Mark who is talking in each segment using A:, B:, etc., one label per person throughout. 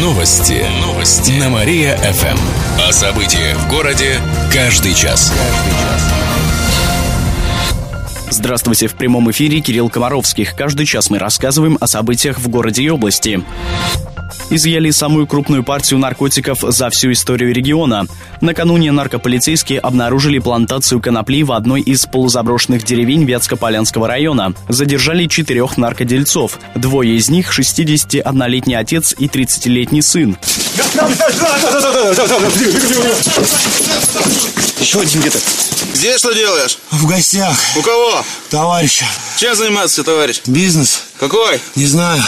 A: Новости. Новости. На Мария-ФМ. О событиях в городе каждый час.
B: Здравствуйте, в прямом эфире Кирилл Комаровских. Каждый час мы рассказываем о событиях в городе и области изъяли самую крупную партию наркотиков за всю историю региона. Накануне наркополицейские обнаружили плантацию конопли в одной из полузаброшенных деревень Вятско-Полянского района. Задержали четырех наркодельцов. Двое из них – 61-летний отец и 30-летний сын.
C: Еще один где-то.
D: Где что делаешь?
C: В гостях.
D: У кого?
C: Товарища.
D: Чем заниматься, товарищ?
C: Бизнес.
D: Какой?
C: Не знаю.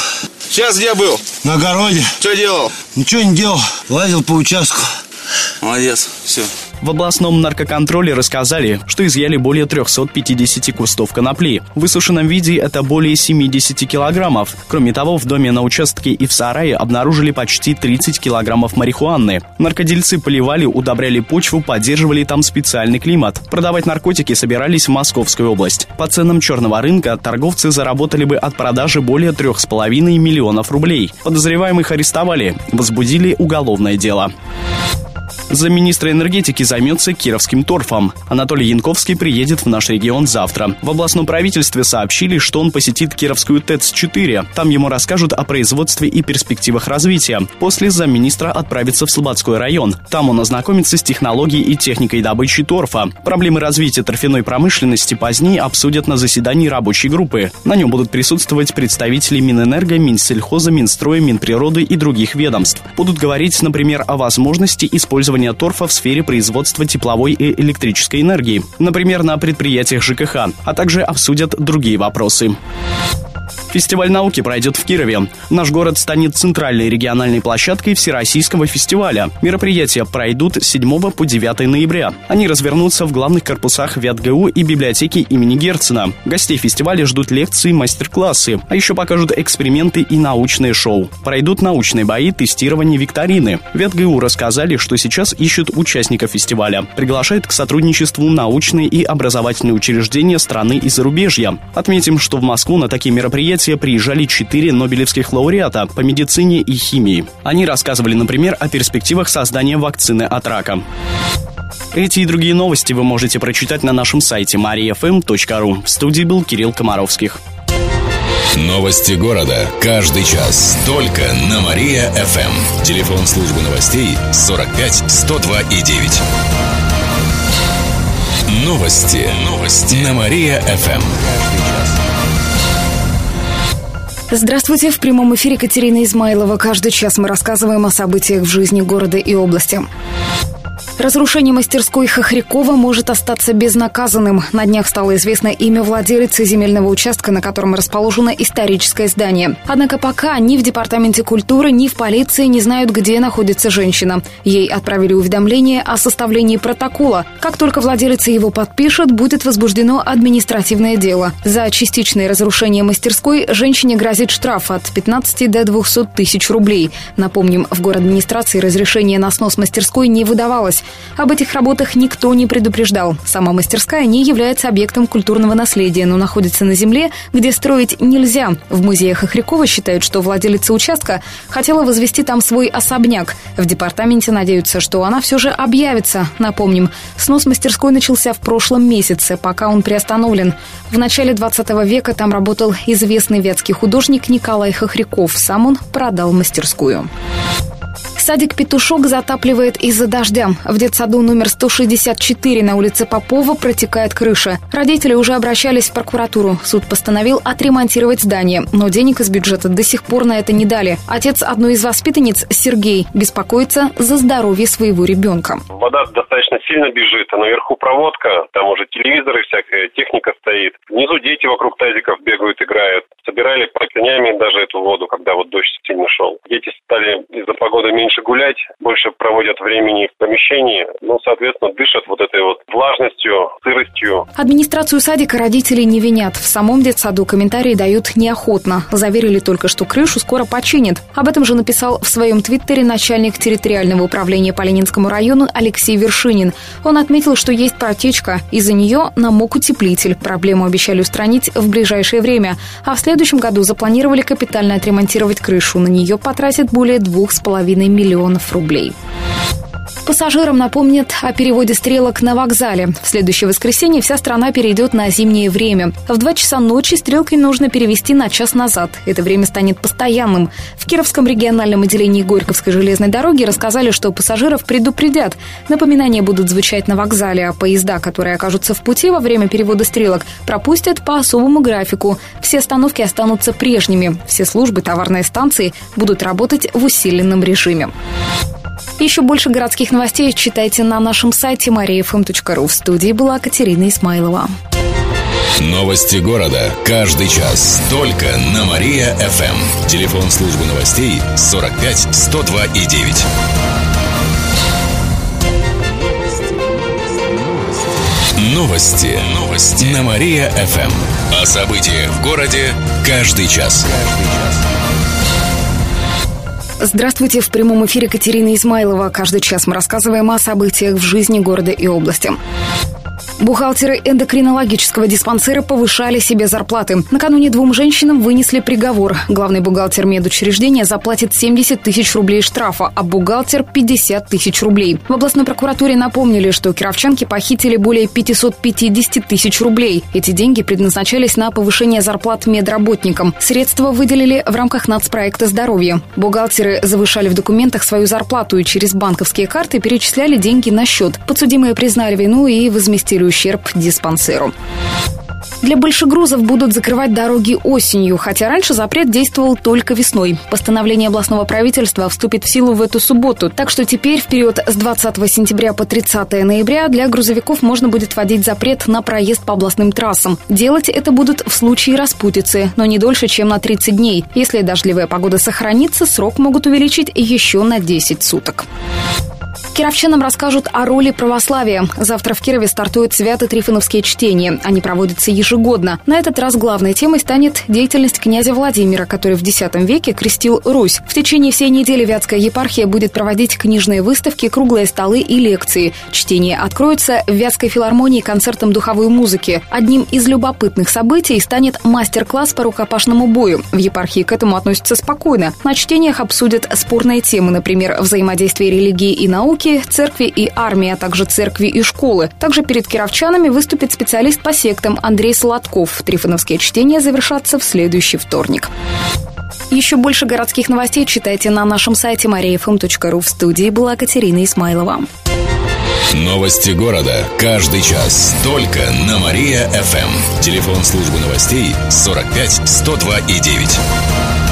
D: Сейчас где был?
C: На огороде.
D: Что делал?
C: Ничего не делал. Лазил по участку.
D: Молодец. Все.
B: В областном наркоконтроле рассказали, что изъяли более 350 кустов конопли. В высушенном виде это более 70 килограммов. Кроме того, в доме на участке и в сарае обнаружили почти 30 килограммов марихуаны. Наркодельцы поливали, удобряли почву, поддерживали там специальный климат. Продавать наркотики собирались в Московскую область. По ценам черного рынка торговцы заработали бы от продажи более 3,5 миллионов рублей. Подозреваемых арестовали, возбудили уголовное дело. Замминистра энергетики займется Кировским торфом. Анатолий Янковский приедет в наш регион завтра. В областном правительстве сообщили, что он посетит Кировскую ТЭЦ-4. Там ему расскажут о производстве и перспективах развития. После замминистра отправится в Слободской район. Там он ознакомится с технологией и техникой добычи торфа. Проблемы развития торфяной промышленности позднее обсудят на заседании рабочей группы. На нем будут присутствовать представители Минэнерго, Минсельхоза, Минстроя, Минприроды и других ведомств. Будут говорить, например, о возможности использования использования торфа в сфере производства тепловой и электрической энергии, например, на предприятиях ЖКХ, а также обсудят другие вопросы. Фестиваль науки пройдет в Кирове. Наш город станет центральной региональной площадкой Всероссийского фестиваля. Мероприятия пройдут с 7 по 9 ноября. Они развернутся в главных корпусах ВятГУ и библиотеки имени Герцена. Гостей фестиваля ждут лекции, мастер-классы, а еще покажут эксперименты и научные шоу. Пройдут научные бои, тестирование, викторины. ВятГУ рассказали, что сейчас ищут участников фестиваля. Приглашают к сотрудничеству научные и образовательные учреждения страны и зарубежья. Отметим, что в Москву на такие мероприятия приезжали четыре нобелевских лауреата по медицине и химии. Они рассказывали, например, о перспективах создания вакцины от рака. Эти и другие новости вы можете прочитать на нашем сайте mariafm.ru. В студии был Кирилл Комаровских.
A: Новости города. Каждый час. Только на Мария-ФМ. Телефон службы новостей 45 102 и 9. Новости. Новости. На Мария-ФМ.
E: Здравствуйте, в прямом эфире Катерина Измайлова. Каждый час мы рассказываем о событиях в жизни города и области. Разрушение мастерской Хохрякова может остаться безнаказанным. На днях стало известно имя владелицы земельного участка, на котором расположено историческое здание. Однако пока ни в Департаменте культуры, ни в полиции не знают, где находится женщина. Ей отправили уведомление о составлении протокола. Как только владелица его подпишет, будет возбуждено административное дело. За частичное разрушение мастерской женщине грозит штраф от 15 до 200 тысяч рублей. Напомним, в город администрации разрешение на снос мастерской не выдавалось. Об этих работах никто не предупреждал. Сама мастерская не является объектом культурного наследия, но находится на земле, где строить нельзя. В музее Хохрякова считают, что владелица участка хотела возвести там свой особняк. В департаменте надеются, что она все же объявится. Напомним, снос мастерской начался в прошлом месяце, пока он приостановлен. В начале 20 века там работал известный вятский художник Николай Хохряков. Сам он продал мастерскую. Садик «Петушок» затапливает из-за дождя. В детсаду номер 164 на улице Попова протекает крыша. Родители уже обращались в прокуратуру. Суд постановил отремонтировать здание, но денег из бюджета до сих пор на это не дали. Отец одной из воспитанниц, Сергей, беспокоится за здоровье своего ребенка.
F: Вода достаточно сильно бежит, а наверху проводка, там уже телевизоры, всякая техника стоит. Внизу дети вокруг тазиков бегают, играют. Собирали простынями даже эту воду, когда вот дождь сильно шел. Дети стали из-за погоды меньше меньше гулять, больше проводят времени в помещении, ну, соответственно, дышат вот этой вот влажностью, сыростью.
E: Администрацию садика родители не винят. В самом детсаду комментарии дают неохотно. Заверили только, что крышу скоро починят. Об этом же написал в своем твиттере начальник территориального управления по Ленинскому району Алексей Вершинин. Он отметил, что есть протечка. Из-за нее намок утеплитель. Проблему обещали устранить в ближайшее время. А в следующем году запланировали капитально отремонтировать крышу. На нее потратят более двух с половиной миллионов рублей. Пассажирам напомнят о переводе стрелок на вокзале. В следующее воскресенье вся страна перейдет на зимнее время. В 2 часа ночи стрелки нужно перевести на час назад. Это время станет постоянным. В Кировском региональном отделении Горьковской железной дороги рассказали, что пассажиров предупредят. Напоминания будут звучать на вокзале, а поезда, которые окажутся в пути во время перевода стрелок, пропустят по особому графику. Все остановки останутся прежними. Все службы товарные станции будут работать в усиленном режиме. Еще больше городских новостей читайте на нашем сайте mariafm.ru. В студии была Катерина Исмайлова.
A: Новости города. Каждый час. Только на Мария-ФМ. Телефон службы новостей 45 102 и 9. Новости. Новости. На Мария-ФМ. О событиях в городе каждый час. Каждый час.
E: Здравствуйте, в прямом эфире Катерина Измайлова. Каждый час мы рассказываем о событиях в жизни города и области. Бухгалтеры эндокринологического диспансера повышали себе зарплаты. Накануне двум женщинам вынесли приговор. Главный бухгалтер медучреждения заплатит 70 тысяч рублей штрафа, а бухгалтер 50 тысяч рублей. В областной прокуратуре напомнили, что кировчанки похитили более 550 тысяч рублей. Эти деньги предназначались на повышение зарплат медработникам. Средства выделили в рамках нацпроекта «Здоровье». Бухгалтеры завышали в документах свою зарплату и через банковские карты перечисляли деньги на счет. Подсудимые признали вину и возместили ущерб диспансеру. Для большегрузов будут закрывать дороги осенью, хотя раньше запрет действовал только весной. Постановление областного правительства вступит в силу в эту субботу, так что теперь в период с 20 сентября по 30 ноября для грузовиков можно будет вводить запрет на проезд по областным трассам. Делать это будут в случае распутицы, но не дольше, чем на 30 дней. Если дождливая погода сохранится, срок могут увеличить еще на 10 суток. Кировчанам расскажут о роли православия. Завтра в Кирове стартуют свято-трифоновские чтения. Они проводятся ежегодно. На этот раз главной темой станет деятельность князя Владимира, который в X веке крестил Русь. В течение всей недели Вятская епархия будет проводить книжные выставки, круглые столы и лекции. Чтение откроется в Вятской филармонии концертом духовой музыки. Одним из любопытных событий станет мастер-класс по рукопашному бою. В епархии к этому относятся спокойно. На чтениях обсудят спорные темы, например, взаимодействие религии и науки, науки, церкви и армии, а также церкви и школы. Также перед кировчанами выступит специалист по сектам Андрей Солодков. Трифоновские чтения завершатся в следующий вторник. Еще больше городских новостей читайте на нашем сайте mariafm.ru. В студии была Катерина Исмайлова.
A: Новости города. Каждый час. Только на Мария-ФМ. Телефон службы новостей 45 102 и 9.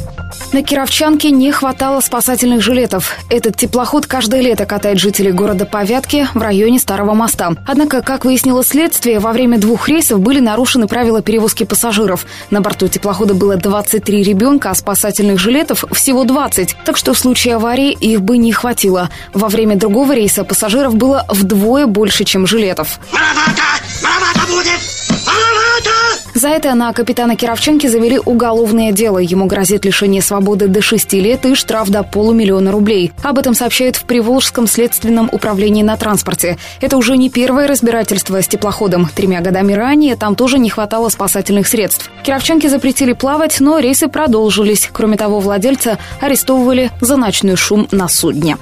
E: На Кировчанке не хватало спасательных жилетов. Этот теплоход каждое лето катает жителей города Повятки в районе Старого моста. Однако, как выяснило следствие, во время двух рейсов были нарушены правила перевозки пассажиров. На борту теплохода было 23 ребенка, а спасательных жилетов всего 20. Так что в случае аварии их бы не хватило. Во время другого рейса пассажиров было вдвое больше, чем жилетов. Марамата! Марамата будет! За это на капитана Кировченки завели уголовное дело. Ему грозит лишение свободы до 6 лет и штраф до полумиллиона рублей. Об этом сообщают в Приволжском следственном управлении на транспорте. Это уже не первое разбирательство с теплоходом. Тремя годами ранее там тоже не хватало спасательных средств. Кировченки запретили плавать, но рейсы продолжились. Кроме того, владельца арестовывали за ночной шум на судне.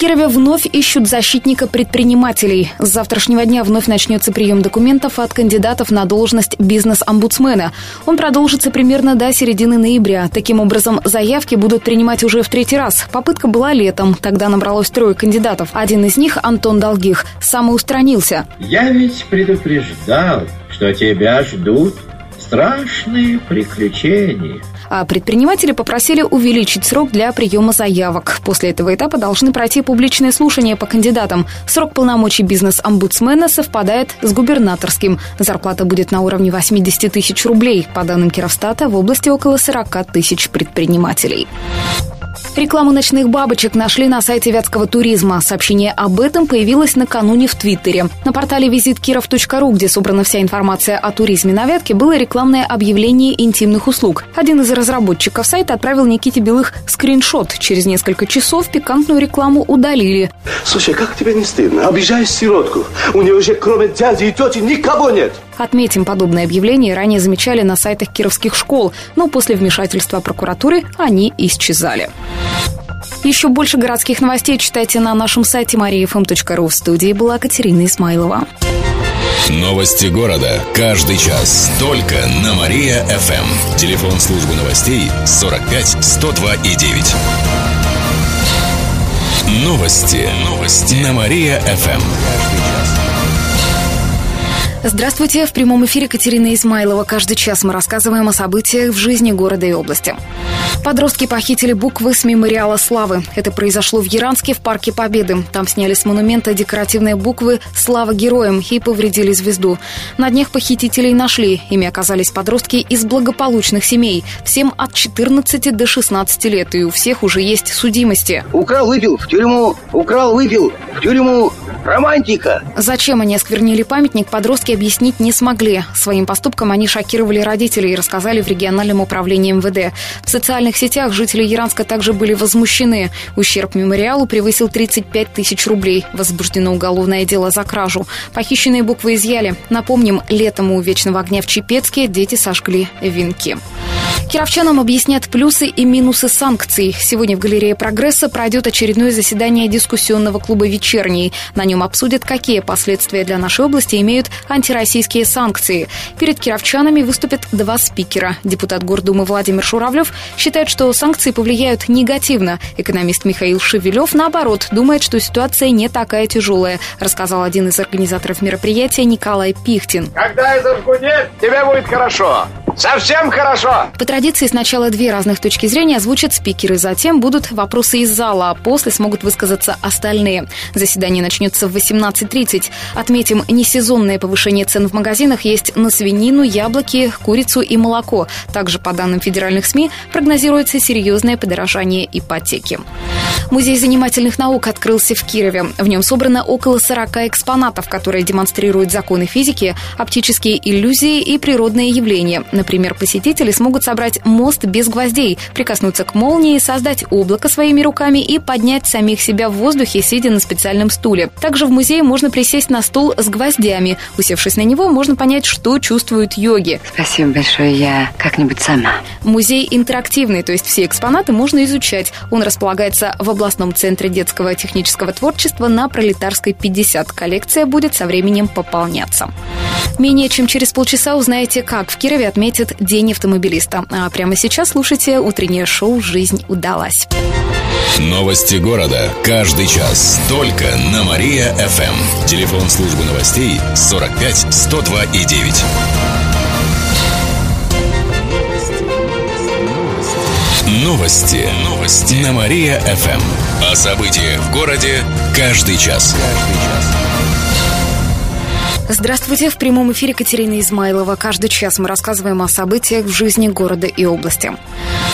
E: Кирове вновь ищут защитника предпринимателей. С завтрашнего дня вновь начнется прием документов от кандидатов на должность бизнес-омбудсмена. Он продолжится примерно до середины ноября. Таким образом, заявки будут принимать уже в третий раз. Попытка была летом. Тогда набралось трое кандидатов. Один из них, Антон Долгих, самоустранился.
G: Я ведь предупреждал, что тебя ждут страшные приключения.
E: А предприниматели попросили увеличить срок для приема заявок. После этого этапа должны пройти публичное слушание по кандидатам. Срок полномочий бизнес-омбудсмена совпадает с губернаторским. Зарплата будет на уровне 80 тысяч рублей. По данным Кировстата, в области около 40 тысяч предпринимателей. Рекламу ночных бабочек нашли на сайте Вятского туризма. Сообщение об этом появилось накануне в Твиттере. На портале visitkиров.ру, где собрана вся информация о туризме на Вятке, было рекламное объявление интимных услуг. Один из разработчиков сайта отправил Никите Белых скриншот. Через несколько часов пикантную рекламу удалили.
H: Слушай, как тебе не стыдно? Обижаешь сиротку. У нее же кроме дяди и тети никого нет.
E: Отметим, подобные объявления ранее замечали на сайтах кировских школ, но после вмешательства прокуратуры они исчезали. Еще больше городских новостей читайте на нашем сайте mariafm.ru. В студии была Катерина Исмайлова.
A: Новости города. Каждый час. Только на Мария-ФМ. Телефон службы новостей 45 102 и 9. Новости. Новости. На Мария-ФМ.
E: Здравствуйте! В прямом эфире Катерина Измайлова. Каждый час мы рассказываем о событиях в жизни города и области. Подростки похитили буквы с мемориала славы. Это произошло в Яранске в Парке Победы. Там сняли с монумента декоративные буквы «Слава героям» и повредили звезду. На днях похитителей нашли. Ими оказались подростки из благополучных семей. Всем от 14 до 16 лет. И у всех уже есть судимости.
I: Украл, выпил, в тюрьму. Украл, выпил, в тюрьму. Романтика!
E: Зачем они осквернили памятник, подростки объяснить не смогли. Своим поступком они шокировали родителей и рассказали в региональном управлении МВД. В социальных сетях жители Яранска также были возмущены. Ущерб мемориалу превысил 35 тысяч рублей. Возбуждено уголовное дело за кражу. Похищенные буквы изъяли. Напомним, летом у Вечного огня в Чепецке дети сожгли венки. Кировчанам объяснят плюсы и минусы санкций. Сегодня в галерее «Прогресса» пройдет очередное заседание дискуссионного клуба «Вечерний». На нем обсудят, какие последствия для нашей области имеют антироссийские санкции. Перед кировчанами выступят два спикера. Депутат Гордумы Владимир Шуравлев считает, что санкции повлияют негативно. Экономист Михаил Шевелев, наоборот, думает, что ситуация не такая тяжелая, рассказал один из организаторов мероприятия Николай Пихтин.
J: Когда это гудет, тебе будет хорошо. Совсем хорошо.
E: По традиции сначала две разных точки зрения озвучат спикеры, затем будут вопросы из зала, а после смогут высказаться остальные. Заседание начнется в 18.30. Отметим, несезонное повышение цен в магазинах есть на свинину, яблоки, курицу и молоко. Также, по данным федеральных СМИ, прогнозируется серьезное подорожание ипотеки. Музей занимательных наук открылся в Кирове. В нем собрано около 40 экспонатов, которые демонстрируют законы физики, оптические иллюзии и природные явления. Например, посетители смогут собрать мост без гвоздей, прикоснуться к молнии, создать облако своими руками и поднять самих себя в воздухе, сидя на специальном стуле. Также в музее можно присесть на стул с гвоздями. Усевшись на него, можно понять, что чувствуют йоги.
K: Спасибо большое, я как-нибудь сама.
E: Музей интерактивный, то есть все экспонаты можно изучать. Он располагается в областном центре детского технического творчества на Пролетарской 50. Коллекция будет со временем пополняться. Менее чем через полчаса узнаете, как в Кирове отметят День автомобилиста. А прямо сейчас слушайте утреннее шоу «Жизнь удалась».
A: Новости города. Каждый час. Только на Мария-ФМ. Телефон службы новостей 45 102 и 9. Новости. Новости. На Мария-ФМ. О событиях в городе каждый час. Каждый час.
E: Здравствуйте, в прямом эфире Катерина Измайлова. Каждый час мы рассказываем о событиях в жизни города и области.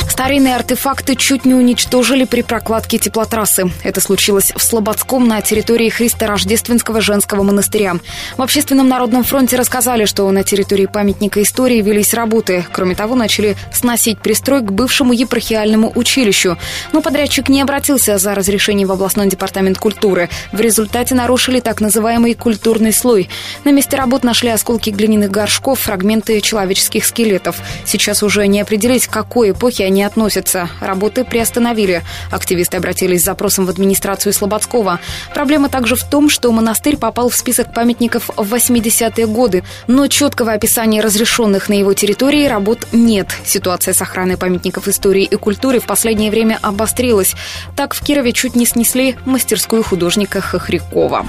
E: Старинные артефакты чуть не уничтожили при прокладке теплотрассы. Это случилось в Слободском на территории Христо-Рождественского женского монастыря. В Общественном народном фронте рассказали, что на территории памятника истории велись работы. Кроме того, начали сносить пристрой к бывшему епархиальному училищу. Но подрядчик не обратился за разрешением в областной департамент культуры. В результате нарушили так называемый культурный слой. На месте работ нашли осколки глиняных горшков, фрагменты человеческих скелетов. Сейчас уже не определить, к какой эпохе они относятся. Работы приостановили. Активисты обратились с запросом в администрацию Слободского. Проблема также в том, что монастырь попал в список памятников в 80-е годы, но четкого описания разрешенных на его территории работ нет. Ситуация с охраной памятников истории и культуры в последнее время обострилась. Так в Кирове чуть не снесли мастерскую художника Хохрякова.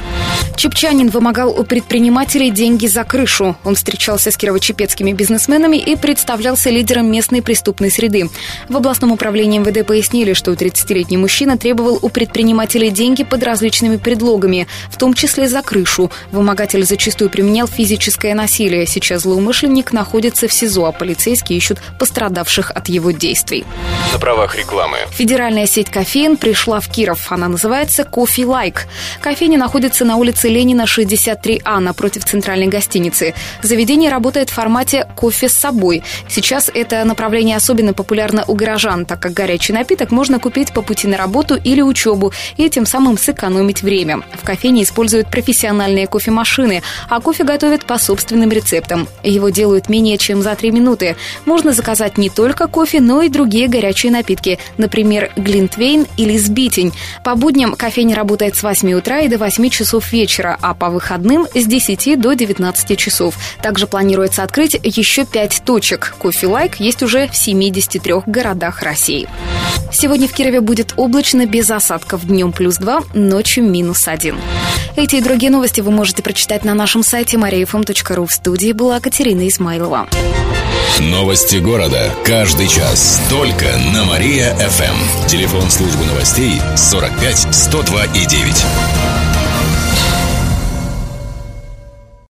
E: Чепчанин вымогал у предпринимателей предпринимателей деньги за крышу. Он встречался с кирово-чепецкими бизнесменами и представлялся лидером местной преступной среды. В областном управлении МВД пояснили, что 30-летний мужчина требовал у предпринимателей деньги под различными предлогами, в том числе за крышу. Вымогатель зачастую применял физическое насилие. Сейчас злоумышленник находится в СИЗО, а полицейские ищут пострадавших от его действий.
A: На правах рекламы.
E: Федеральная сеть кофеин пришла в Киров. Она называется «Кофе Лайк». Кофейня находится на улице Ленина, 63А, напротив центральной гостиницы. Заведение работает в формате «кофе с собой». Сейчас это направление особенно популярно у горожан, так как горячий напиток можно купить по пути на работу или учебу и тем самым сэкономить время. В кофейне используют профессиональные кофемашины, а кофе готовят по собственным рецептам. Его делают менее чем за 3 минуты. Можно заказать не только кофе, но и другие горячие напитки, например, глинтвейн или сбитень. По будням кофейня работает с 8 утра и до 8 часов вечера, а по выходным с 10 до 19 часов. Также планируется открыть еще 5 точек. Кофе Лайк есть уже в 73 городах России. Сегодня в Кирове будет облачно, без осадков. Днем плюс 2, ночью минус 1. Эти и другие новости вы можете прочитать на нашем сайте mariafm.ru. В студии была Катерина Измайлова.
A: Новости города. Каждый час. Только на Мария-ФМ. Телефон службы новостей 45 102 и 9.